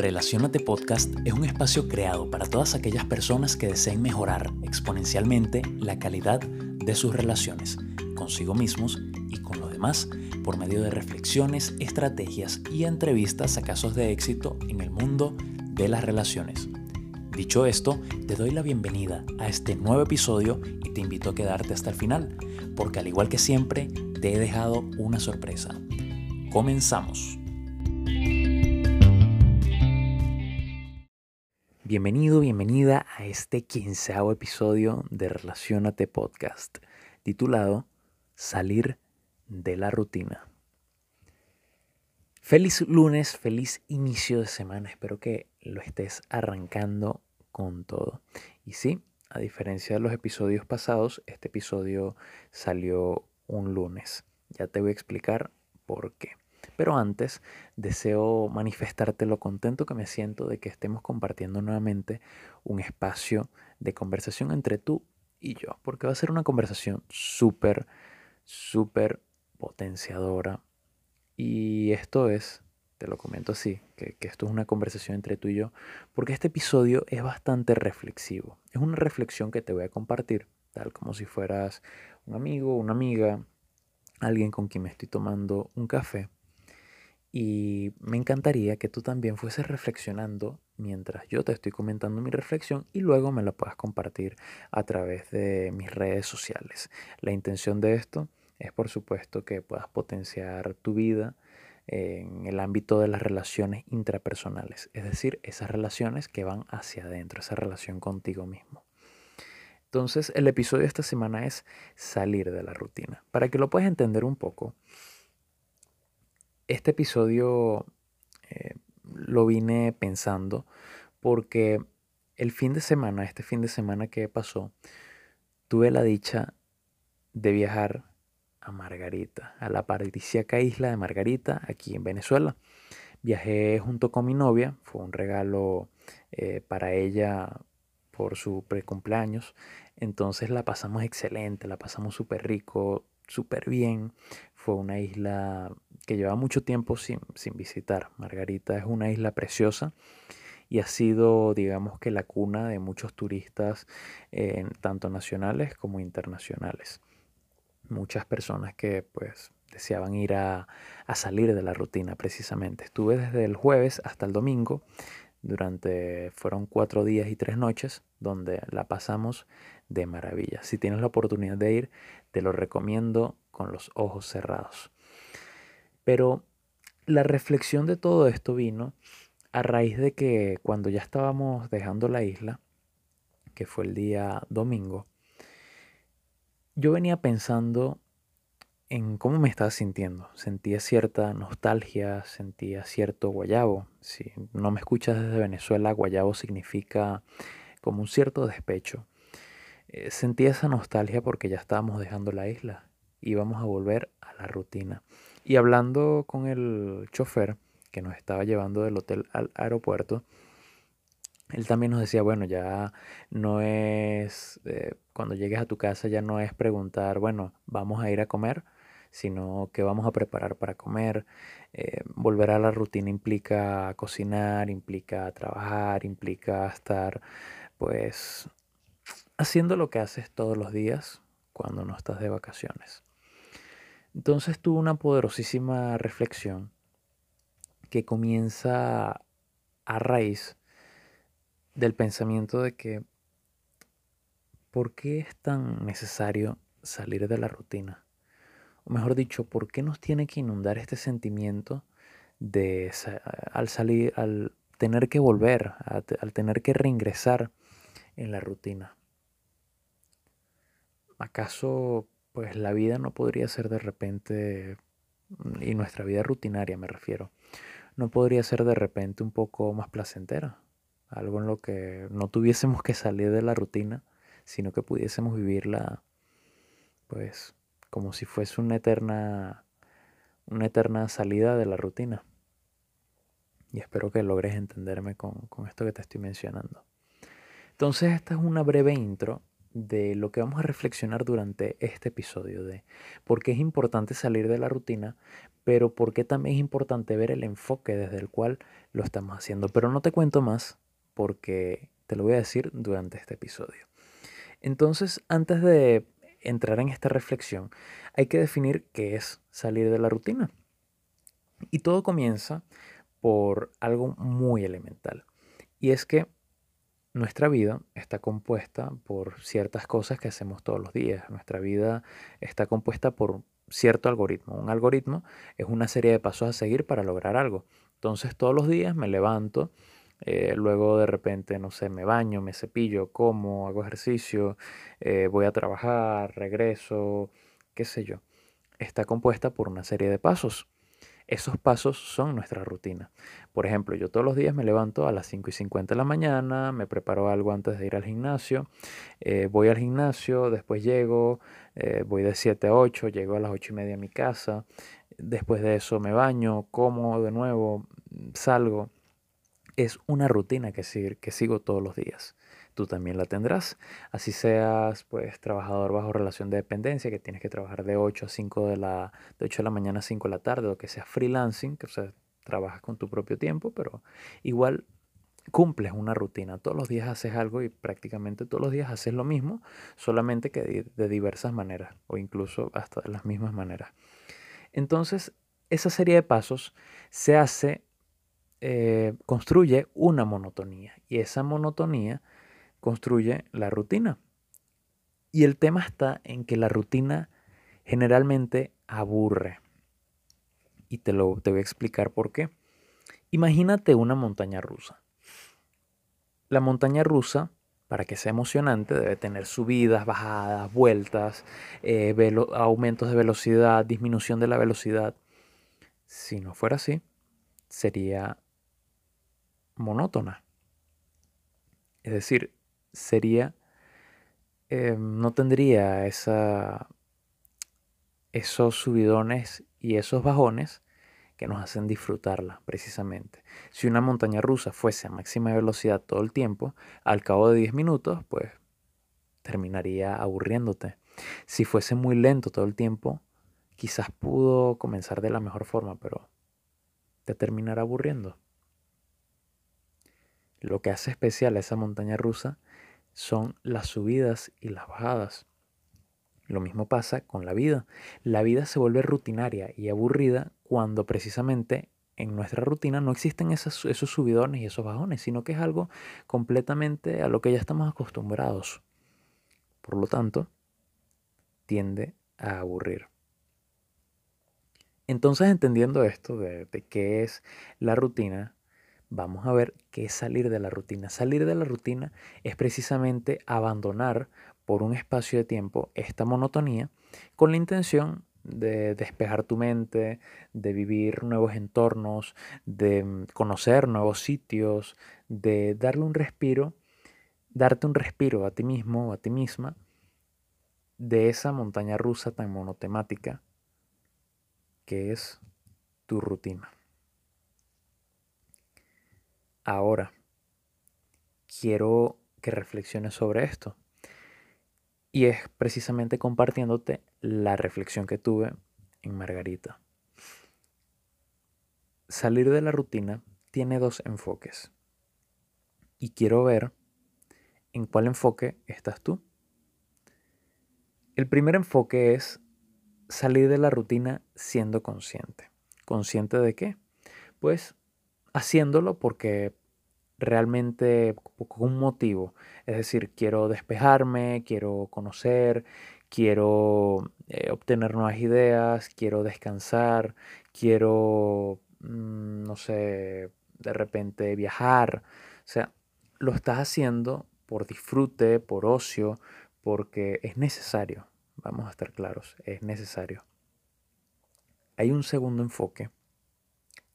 Relacionate Podcast es un espacio creado para todas aquellas personas que deseen mejorar exponencialmente la calidad de sus relaciones consigo mismos y con los demás por medio de reflexiones, estrategias y entrevistas a casos de éxito en el mundo de las relaciones. Dicho esto, te doy la bienvenida a este nuevo episodio y te invito a quedarte hasta el final, porque al igual que siempre, te he dejado una sorpresa. Comenzamos. Bienvenido, bienvenida a este quinceavo episodio de Relacionate Podcast, titulado Salir de la rutina. Feliz lunes, feliz inicio de semana, espero que lo estés arrancando con todo. Y sí, a diferencia de los episodios pasados, este episodio salió un lunes. Ya te voy a explicar por qué. Pero antes, deseo manifestarte lo contento que me siento de que estemos compartiendo nuevamente un espacio de conversación entre tú y yo, porque va a ser una conversación súper, súper potenciadora. Y esto es, te lo comento así, que, que, esto es una conversación entre tú y yo, porque este episodio es bastante reflexivo. Es una reflexión que te voy a compartir, tal como si fueras un amigo, una amiga, alguien con quien me estoy tomando un café y me encantaría que tú también fueses reflexionando mientras yo te estoy comentando mi reflexión y luego me la puedas compartir a través de mis redes sociales. La intención de esto es por supuesto que puedas potenciar tu vida en el ámbito de las relaciones intrapersonales, es decir, esas relaciones que van hacia adentro, esa relación contigo mismo. Entonces, el episodio de esta semana es salir de la rutina. Para que lo puedas entender un poco, este episodio eh, lo vine pensando porque el fin de semana, este fin de semana que pasó, tuve la dicha de viajar a Margarita, a la paradisíaca isla de Margarita, aquí en Venezuela. Viajé junto con mi novia, fue un regalo eh, para ella por su precumpleaños. Entonces la pasamos excelente, la pasamos súper rico, súper bien. Fue una isla que lleva mucho tiempo sin, visitar. Margarita es una isla preciosa y ha sido, digamos que, la cuna de muchos turistas, tanto nacionales como internacionales. Muchas personas que pues deseaban ir a, a, salir de la rutina precisamente. Estuve desde el jueves hasta el domingo, durante, fueron cuatro días y tres noches, donde la pasamos de maravilla. Si tienes la oportunidad de ir, te lo recomiendo con los ojos cerrados. Pero la reflexión de todo esto vino a raíz de que cuando ya estábamos dejando la isla, que fue el día domingo, yo venía pensando en cómo me estaba sintiendo. Sentía cierta nostalgia, sentía cierto guayabo. Si no me escuchas desde Venezuela, guayabo significa como un cierto despecho. Eh, sentía esa nostalgia porque ya estábamos dejando la isla, íbamos a volver a la rutina. Y hablando con el chofer que nos estaba llevando del hotel al aeropuerto, él también nos decía, bueno, ya no es, eh, cuando llegues a tu casa ya no es preguntar, bueno, vamos a ir a comer, sino que vamos a preparar para comer. Eh, volver a la rutina implica cocinar, implica trabajar, implica estar pues haciendo lo que haces todos los días cuando no estás de vacaciones. Entonces tuve una poderosísima reflexión que comienza a raíz del pensamiento de que ¿por qué es tan necesario salir de la rutina? O mejor dicho, ¿por qué nos tiene que inundar este sentimiento de al salir, al tener que volver, al tener que reingresar en la rutina? ¿Acaso pues la vida no podría ser de repente, y nuestra vida rutinaria me refiero, no podría ser de repente un poco más placentera? Algo en lo que no tuviésemos que salir de la rutina, sino que pudiésemos vivirla pues como si fuese una eterna una eterna salida de la rutina. Y espero que logres entenderme con, con esto que te estoy mencionando. Entonces esta es una breve intro de lo que vamos a reflexionar durante este episodio, de por qué es importante salir de la rutina, pero por qué también es importante ver el enfoque desde el cual lo estamos haciendo. Pero no te cuento más porque te lo voy a decir durante este episodio. Entonces, antes de entrar en esta reflexión, hay que definir qué es salir de la rutina. Y todo comienza por algo muy elemental. Y es que nuestra vida está compuesta por ciertas cosas que hacemos todos los días. Nuestra vida está compuesta por cierto algoritmo. Un algoritmo es una serie de pasos a seguir para lograr algo. Entonces todos los días me levanto, eh, luego de repente, no sé, me baño, me cepillo, como, hago ejercicio, eh, voy a trabajar, regreso, qué sé yo. Está compuesta por una serie de pasos. Esos pasos son nuestra rutina. Por ejemplo, yo todos los días me levanto a las 5 y 50 de la mañana, me preparo algo antes de ir al gimnasio, eh, voy al gimnasio, después llego, eh, voy de 7 a 8, llego a las 8 y media a mi casa, después de eso me baño, como de nuevo, salgo. Es una rutina que, que sigo todos los días tú también la tendrás. Así seas pues trabajador bajo relación de dependencia, que tienes que trabajar de 8 a 5 de la, de 8 de la mañana a 5 de la tarde, o que sea freelancing, que o sea, trabajas con tu propio tiempo, pero igual cumples una rutina. Todos los días haces algo y prácticamente todos los días haces lo mismo, solamente que de, diversas maneras, o incluso hasta de las mismas maneras. Entonces, esa serie de pasos se hace, eh, construye una monotonía. Y esa monotonía construye la rutina. Y el tema está en que la rutina generalmente aburre. Y te lo te voy a explicar por qué. Imagínate una montaña rusa. La montaña rusa, para que sea emocionante, debe tener subidas, bajadas, vueltas, eh, aumentos de velocidad, disminución de la velocidad. Si no fuera así, sería monótona. Es decir, sería, eh, no tendría esos subidones y esos bajones que nos hacen disfrutarla precisamente. Si una montaña rusa fuese a máxima velocidad todo el tiempo, al cabo de 10 minutos, pues terminaría aburriéndote. Si fuese muy lento todo el tiempo, quizás pudo comenzar de la mejor forma, pero te terminará aburriendo. Lo que hace especial a esa montaña rusa son las subidas y las bajadas. Lo mismo pasa con la vida. La vida se vuelve rutinaria y aburrida cuando precisamente en nuestra rutina no existen esos, subidones y esos bajones, sino que es algo completamente a lo que ya estamos acostumbrados. Por lo tanto, tiende a aburrir. Entonces, entendiendo esto de qué es la rutina, vamos a ver qué es salir de la rutina. Salir de la rutina es precisamente abandonar por un espacio de tiempo esta monotonía con la intención de despejar tu mente, de vivir nuevos entornos, de mm, conocer nuevos sitios, de darle un respiro, darte un respiro a ti mismo o a ti misma de esa montaña rusa tan monotemática que es tu rutina. Ahora, quiero que reflexiones sobre esto. Y es precisamente compartiéndote la reflexión que tuve en Margarita. Salir de la rutina tiene dos enfoques. Y quiero ver en cuál enfoque estás tú. El primer enfoque es salir de la rutina siendo consciente. ¿Consciente de qué? Pues haciéndolo porque realmente con un motivo. Es decir, quiero despejarme, quiero conocer, quiero eh, obtener nuevas ideas, quiero descansar, quiero, mm, no sé, de repente viajar. O sea, lo estás haciendo por disfrute, por ocio, porque es necesario. Vamos a estar claros, es necesario. Hay un segundo enfoque,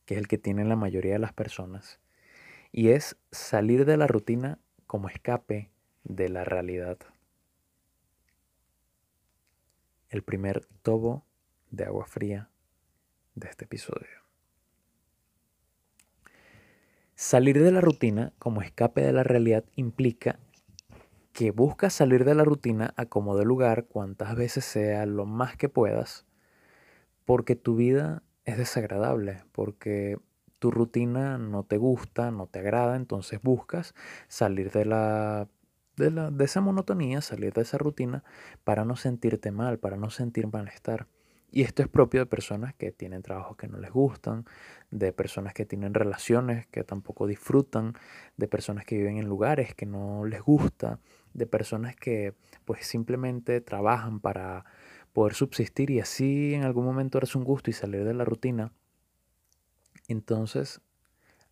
que es el que tienen la mayoría de las personas, y es salir de la rutina como escape de la realidad. El primer tobo de agua fría de este episodio. Salir de la rutina como escape de la realidad implica que buscas salir de la rutina a como de lugar, cuantas veces sea, lo más que puedas, porque tu vida es desagradable, porque tu rutina no te gusta, no te agrada, entonces buscas salir de la de, la, de esa monotonía, salir de esa rutina para no sentirte mal, para no sentir malestar. Y esto es propio de personas que tienen trabajos que no les gustan, de personas que tienen relaciones que tampoco disfrutan, de personas que viven en lugares que no les gusta, de personas que pues simplemente trabajan para poder subsistir y así en algún momento eres un gusto y salir de la rutina. Entonces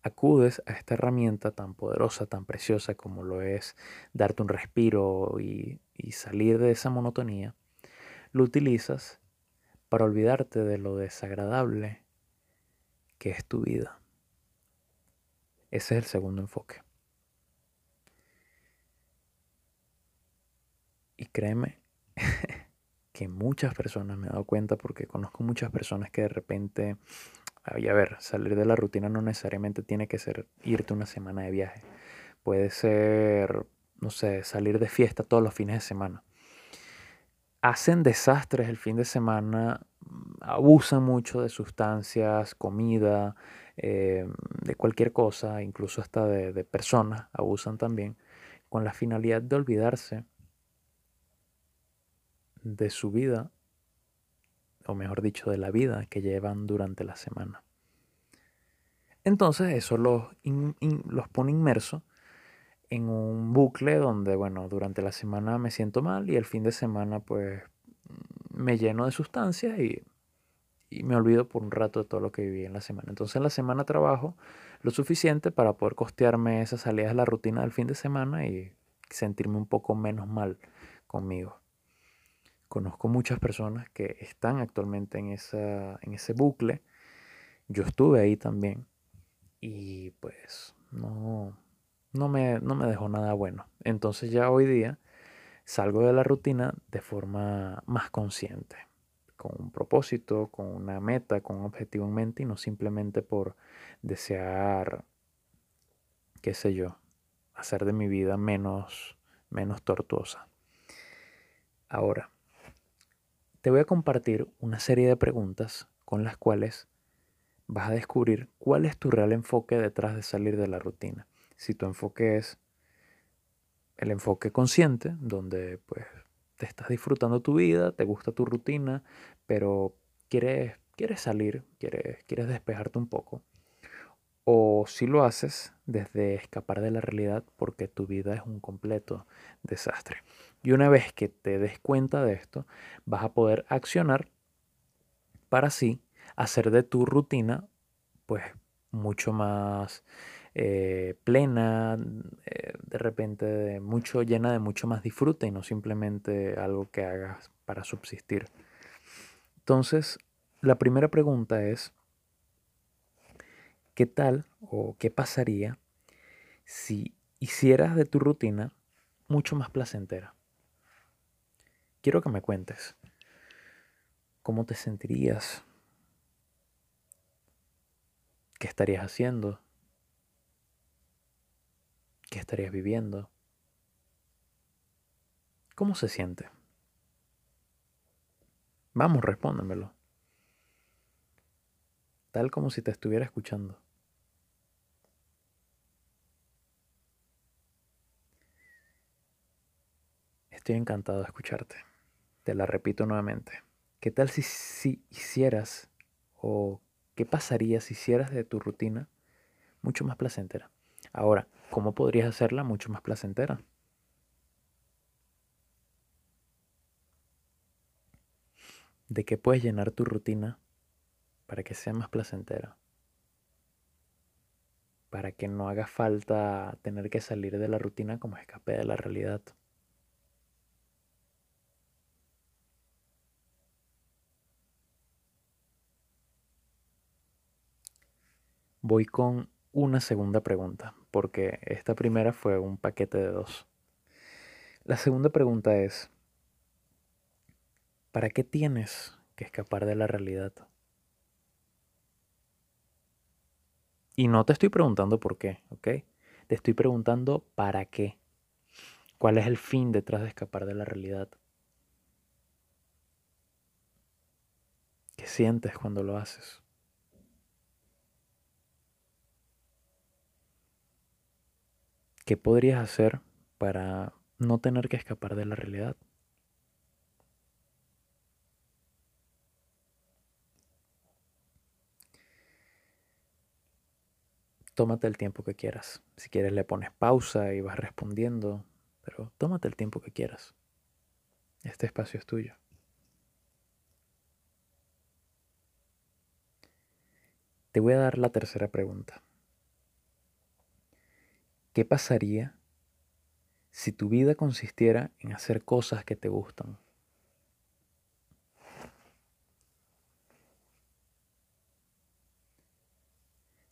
acudes a esta herramienta tan poderosa, tan preciosa como lo es darte un respiro y, y salir de esa monotonía, lo utilizas para olvidarte de lo desagradable que es tu vida. Ese es el segundo enfoque. Y créeme que muchas personas me he dado cuenta porque conozco muchas personas que de repente, y a ver, salir de la rutina no necesariamente tiene que ser irte una semana de viaje. Puede ser, no sé, salir de fiesta todos los fines de semana hacen desastres el fin de semana, abusan mucho de sustancias, comida, eh, de cualquier cosa, incluso hasta de, de personas, abusan también, con la finalidad de olvidarse de su vida, o mejor dicho, de la vida que llevan durante la semana. Entonces eso los, los pone inmersos en un bucle donde, bueno, durante la semana me siento mal y el fin de semana pues me lleno de sustancias y, y, me olvido por un rato de todo lo que viví en la semana. Entonces en la semana trabajo lo suficiente para poder costearme esas salidas de la rutina del fin de semana y sentirme un poco menos mal conmigo. Conozco muchas personas que están actualmente en, esa, en ese bucle. Yo estuve ahí también y pues no, no me, no me dejó nada bueno. Entonces ya hoy día salgo de la rutina de forma más consciente, con un propósito, con una meta, con un objetivo en mente y no simplemente por desear, qué sé yo, hacer de mi vida menos, menos tortuosa. Ahora, te voy a compartir una serie de preguntas con las cuales vas a descubrir cuál es tu real enfoque detrás de salir de la rutina si tu enfoque es el enfoque consciente, donde pues te estás disfrutando tu vida, te gusta tu rutina, pero quieres, quieres salir, quieres, quieres despejarte un poco. O si lo haces desde escapar de la realidad porque tu vida es un completo desastre. Y una vez que te des cuenta de esto, vas a poder accionar para así hacer de tu rutina pues mucho más eh, plena, eh, de repente mucho, llena de mucho más disfrute y no simplemente algo que hagas para subsistir. Entonces, la primera pregunta es, ¿qué tal o qué pasaría si hicieras de tu rutina mucho más placentera? Quiero que me cuentes cómo te sentirías, qué estarías haciendo, ¿Qué estarías viviendo? ¿Cómo se siente? Vamos, respóndemelo. Tal como si te estuviera escuchando. Estoy encantado de escucharte. Te la repito nuevamente. ¿Qué tal si, si hicieras o qué pasaría si hicieras de tu rutina mucho más placentera? Ahora, ¿cómo podrías hacerla mucho más placentera? ¿De qué puedes llenar tu rutina para que sea más placentera? Para que no haga falta tener que salir de la rutina como escape de la realidad. Voy con una segunda pregunta, porque esta primera fue un paquete de dos. La segunda pregunta es, ¿para qué tienes que escapar de la realidad? Y no te estoy preguntando por qué, ¿ok? Te estoy preguntando para qué. ¿Cuál es el fin detrás de escapar de la realidad? ¿Qué sientes cuando lo haces? ¿Qué podrías hacer para no tener que escapar de la realidad? Tómate el tiempo que quieras. Si quieres le pones pausa y vas respondiendo, pero tómate el tiempo que quieras. Este espacio es tuyo. Te voy a dar la tercera pregunta. ¿Qué pasaría si tu vida consistiera en hacer cosas que te gustan?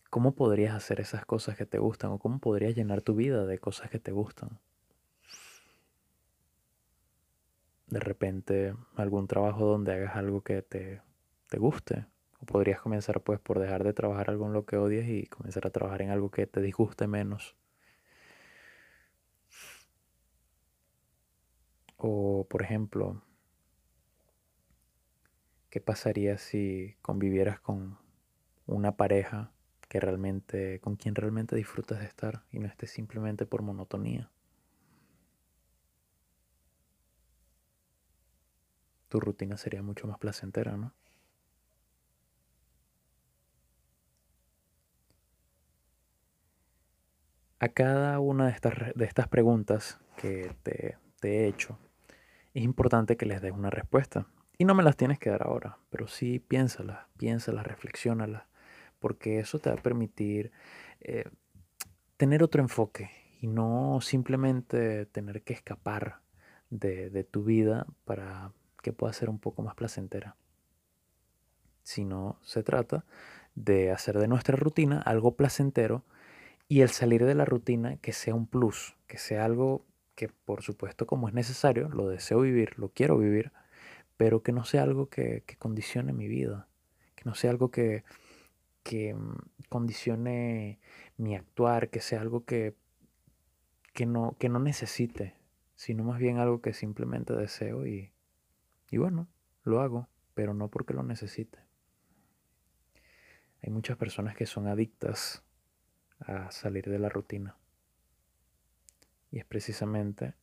¿Cómo podrías hacer esas cosas que te gustan o cómo podrías llenar tu vida de cosas que te gustan? De repente algún trabajo donde hagas algo que te, te guste. O podrías comenzar pues por dejar de trabajar algo en lo que odias y comenzar a trabajar en algo que te disguste menos. O, por ejemplo, ¿qué pasaría si convivieras con una pareja que realmente, con quien realmente disfrutas de estar y no estés simplemente por monotonía? Tu rutina sería mucho más placentera, ¿no? A cada una de estas, de estas preguntas que te, te he hecho, es importante que les des una respuesta. Y no me las tienes que dar ahora, pero sí piénsalas, piénsalas, reflexiónalas, porque eso te va a permitir eh, tener otro enfoque y no simplemente tener que escapar de, de tu vida para que pueda ser un poco más placentera. Sino se trata de hacer de nuestra rutina algo placentero y el salir de la rutina que sea un plus, que sea algo que por supuesto como es necesario, lo deseo vivir, lo quiero vivir, pero que no sea algo que, condicione mi vida, que no sea algo que, que mm, condicione mi actuar, que sea algo que, que, no, que no necesite, sino más bien algo que simplemente deseo y, y bueno, lo hago, pero no porque lo necesite. Hay muchas personas que son adictas a salir de la rutina. Y es precisamente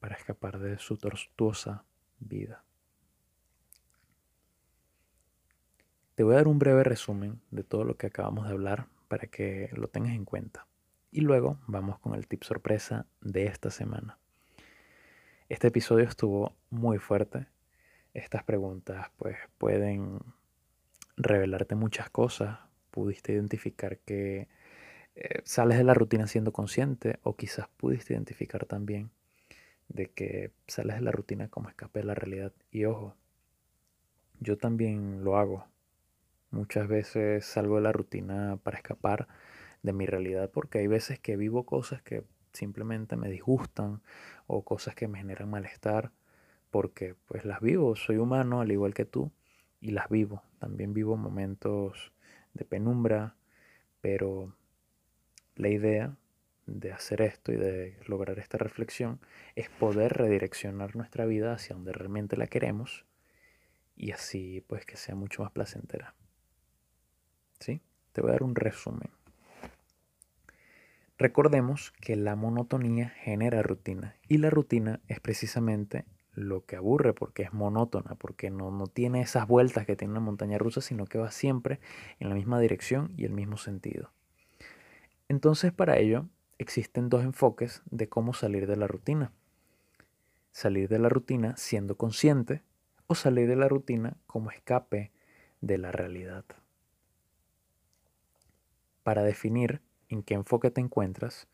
para escapar de su tortuosa vida. Te voy a dar un breve resumen de todo lo que acabamos de hablar para que lo tengas en cuenta. Y luego vamos con el tip sorpresa de esta semana. Este episodio estuvo muy fuerte. Estas preguntas pues pueden revelarte muchas cosas. Pudiste identificar que eh, sales de la rutina siendo consciente o quizás pudiste identificar también de que sales de la rutina como escape de la realidad. Y ojo, yo también lo hago. Muchas veces salgo de la rutina para escapar de mi realidad porque hay veces que vivo cosas que simplemente me disgustan o cosas que me generan malestar porque pues las vivo, soy humano al igual que tú y las vivo. También vivo momentos de penumbra, pero la idea de hacer esto y de lograr esta reflexión es poder redireccionar nuestra vida hacia donde realmente la queremos y así pues que sea mucho más placentera. ¿Sí? Te voy a dar un resumen. Recordemos que la monotonía genera rutina y la rutina es precisamente lo que aburre porque es monótona, porque no, no tiene esas vueltas que tiene una montaña rusa, sino que va siempre en la misma dirección y el mismo sentido. Entonces para ello existen dos enfoques de cómo salir de la rutina. Salir de la rutina siendo consciente o salir de la rutina como escape de la realidad. Para definir en qué enfoque te encuentras,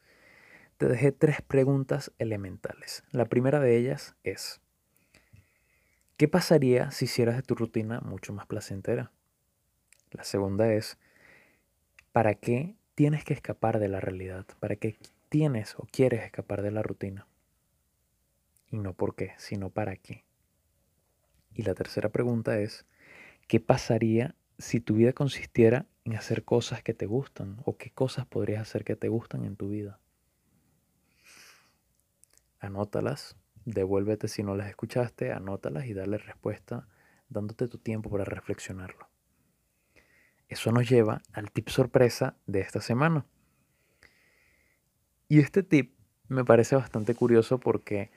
te dejé tres preguntas elementales. La primera de ellas es, ¿qué pasaría si hicieras de tu rutina mucho más placentera? La segunda es, ¿para qué tienes que escapar de la realidad, para qué tienes o quieres escapar de la rutina. Y no por qué, sino para qué. Y la tercera pregunta es, ¿qué pasaría si tu vida consistiera en hacer cosas que te gustan? ¿O qué cosas podrías hacer que te gustan en tu vida? anótalas, devuélvete si no las escuchaste, anótalas y dale respuesta dándote tu tiempo para reflexionarlo. Eso nos lleva al tip sorpresa de esta semana. Y este tip me parece bastante curioso porque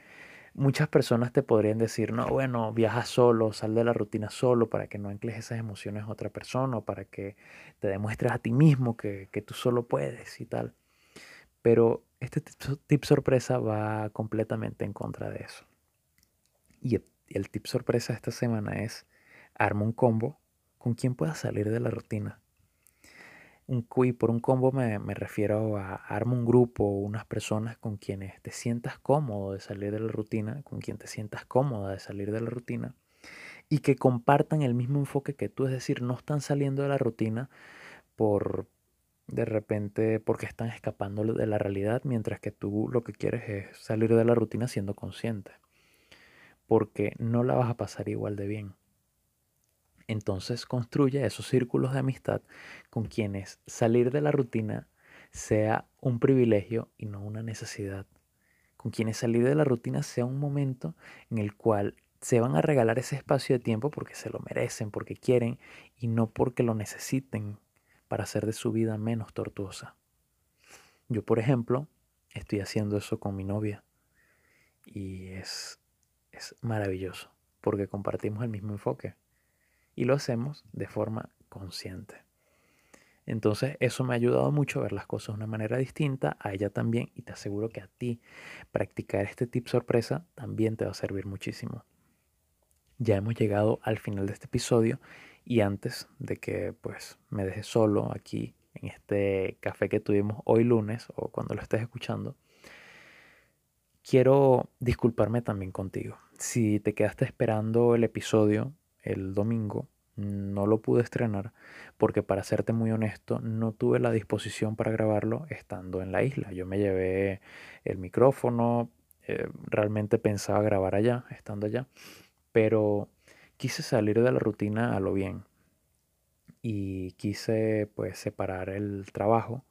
muchas personas te podrían decir, no, bueno, viaja solo, sal de la rutina solo para que no encles esas emociones a otra persona o para que te demuestres a ti mismo que, tú solo puedes y tal. Pero este tip, sorpresa va completamente en contra de eso. Y el, tip sorpresa esta semana es, arma un combo con quien pueda salir de la rutina. Un, y por un combo me, refiero a arma un grupo, unas personas con quienes te sientas cómodo de salir de la rutina, con quien te sientas cómoda de salir de la rutina y que compartan el mismo enfoque que tú, es decir, no están saliendo de la rutina por de repente porque están escapando de la realidad, mientras que tú lo que quieres es salir de la rutina siendo consciente, porque no la vas a pasar igual de bien. Entonces construye esos círculos de amistad con quienes salir de la rutina sea un privilegio y no una necesidad. Con quienes salir de la rutina sea un momento en el cual se van a regalar ese espacio de tiempo porque se lo merecen, porque quieren y no porque lo necesiten para hacer de su vida menos tortuosa. Yo, por ejemplo, estoy haciendo eso con mi novia y es, es maravilloso porque compartimos el mismo enfoque y lo hacemos de forma consciente. Entonces eso me ha ayudado mucho a ver las cosas de una manera distinta, a ella también, y te aseguro que a ti practicar este tip sorpresa también te va a servir muchísimo. Ya hemos llegado al final de este episodio y antes de que pues me dejes solo aquí en este café que tuvimos hoy lunes o cuando lo estés escuchando, quiero disculparme también contigo. Si te quedaste esperando el episodio el domingo. No lo pude estrenar porque para serte muy honesto no tuve la disposición para grabarlo estando en la isla. Yo me llevé el micrófono, eh, realmente pensaba grabar allá, estando allá, pero quise salir de la rutina a lo bien y quise pues separar el trabajo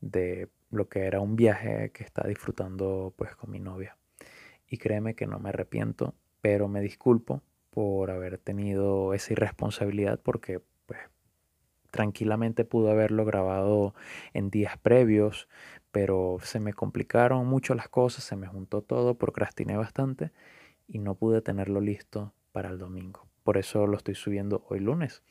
de lo que era un viaje que estaba disfrutando pues con mi novia. Y créeme que no me arrepiento, pero me disculpo por haber tenido esa irresponsabilidad porque pues tranquilamente pudo haberlo grabado en días previos, pero se me complicaron mucho las cosas, se me juntó todo, procrastiné bastante y no pude tenerlo listo para el domingo. Por eso lo estoy subiendo hoy lunes.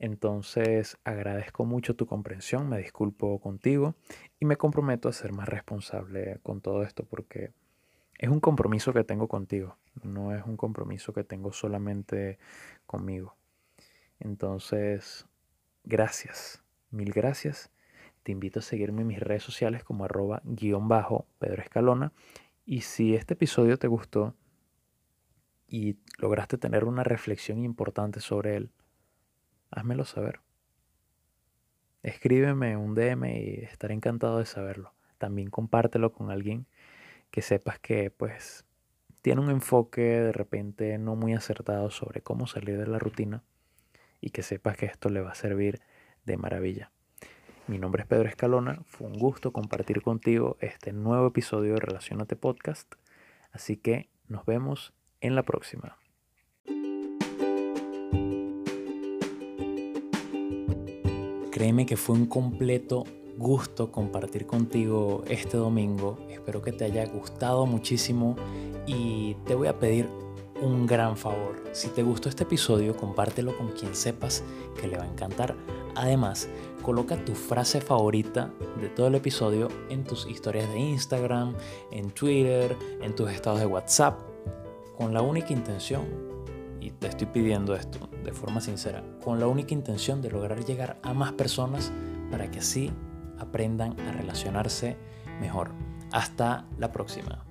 Entonces agradezco mucho tu comprensión, me disculpo contigo y me comprometo a ser más responsable con todo esto porque es un compromiso que tengo contigo, no es un compromiso que tengo solamente conmigo. Entonces, gracias, mil gracias. Te invito a seguirme en mis redes sociales como arroba guion bajo Pedro Escalona. Y si este episodio te gustó y lograste tener una reflexión importante sobre él, házmelo saber. Escríbeme un DM y estaré encantado de saberlo. También compártelo con alguien que sepas que pues tiene un enfoque de repente no muy acertado sobre cómo salir de la rutina y que sepas que esto le va a servir de maravilla. Mi nombre es Pedro Escalona, fue un gusto compartir contigo este nuevo episodio de Relacionate Podcast, así que nos vemos en la próxima. Créeme que fue un completo gusto compartir contigo este domingo. Espero que te haya gustado muchísimo y te voy a pedir un gran favor. Si te gustó este episodio, compártelo con quien sepas que le va a encantar. Además, coloca tu frase favorita de todo el episodio en tus historias de Instagram, en Twitter, en tus estados de WhatsApp, con la única intención, y te estoy pidiendo esto de forma sincera, con la única intención de lograr llegar a más personas para que así aprendan a relacionarse mejor. Hasta la próxima.